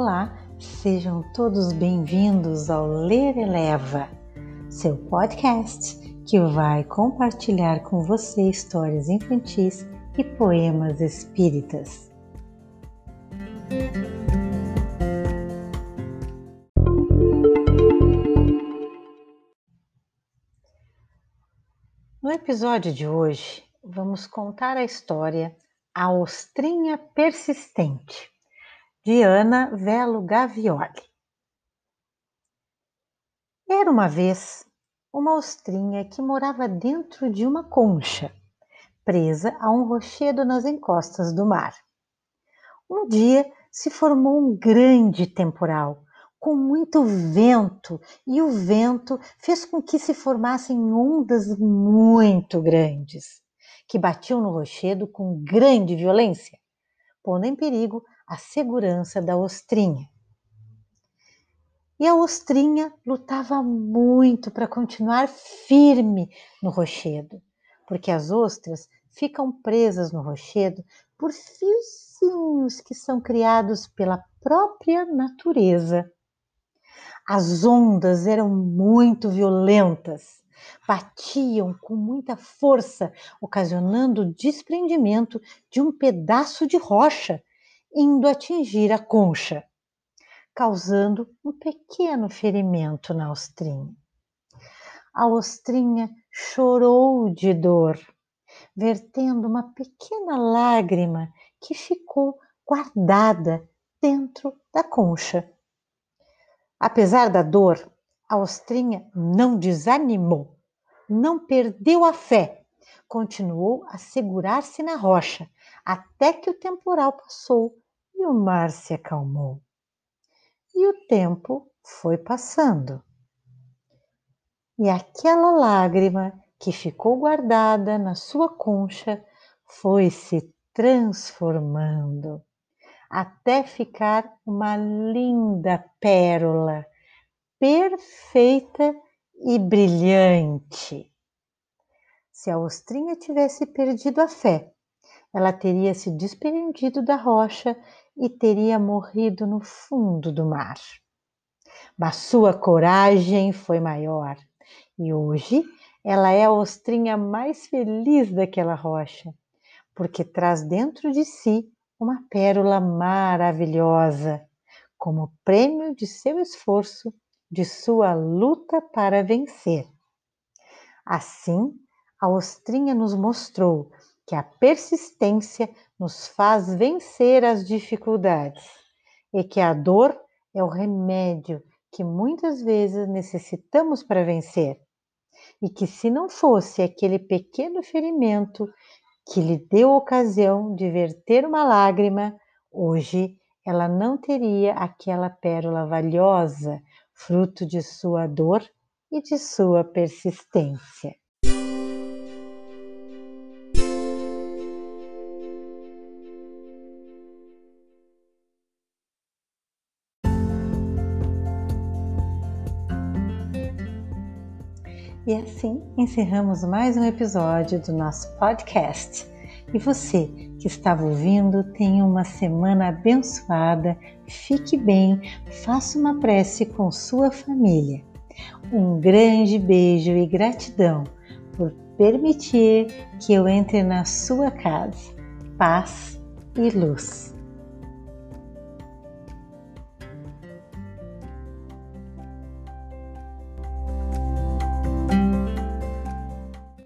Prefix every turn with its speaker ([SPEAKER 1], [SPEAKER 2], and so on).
[SPEAKER 1] Olá, sejam todos bem-vindos ao Ler Eleva, seu podcast que vai compartilhar com você histórias infantis e poemas espíritas. No episódio de hoje, vamos contar a história A Ostrinha Persistente, de Ana Velo Gavioli. Era uma vez uma ostrinha que morava dentro de uma concha, presa a um rochedo nas encostas do mar. Um dia se formou um grande temporal com muito vento, e o vento fez com que se formassem ondas muito grandes, que batiam no rochedo com grande violência, pondo em perigo a segurança da ostrinha. E a ostrinha lutava muito para continuar firme no rochedo, porque as ostras ficam presas no rochedo por fiozinhos que são criados pela própria natureza. As ondas eram muito violentas, batiam com muita força, ocasionando o desprendimento de um pedaço de rocha, indo atingir a concha, causando um pequeno ferimento na ostrinha. A ostrinha chorou de dor, vertendo uma pequena lágrima que ficou guardada dentro da concha. Apesar da dor, a ostrinha não desanimou, não perdeu a fé, continuou a segurar-se na rocha até que o temporal passou e o mar se acalmou. E o tempo foi passando. E aquela lágrima que ficou guardada na sua concha foi se transformando até ficar uma linda pérola, perfeita e brilhante. Se a ostrinha tivesse perdido a fé, ela teria se desprendido da rocha e teria morrido no fundo do mar. Mas sua coragem foi maior e hoje ela é a ostrinha mais feliz daquela rocha, porque traz dentro de si uma pérola maravilhosa, como prêmio de seu esforço, de sua luta para vencer. Assim, a ostrinha nos mostrou que a persistência nos faz vencer as dificuldades e que a dor é o remédio que muitas vezes necessitamos para vencer. E que se não fosse aquele pequeno ferimento que lhe deu ocasião de verter uma lágrima, hoje ela não teria aquela pérola valiosa, fruto de sua dor e de sua persistência. E assim encerramos mais um episódio do nosso podcast. E você que estava ouvindo, tenha uma semana abençoada, fique bem, faça uma prece com sua família. Um grande beijo e gratidão por permitir que eu entre na sua casa. Paz e luz.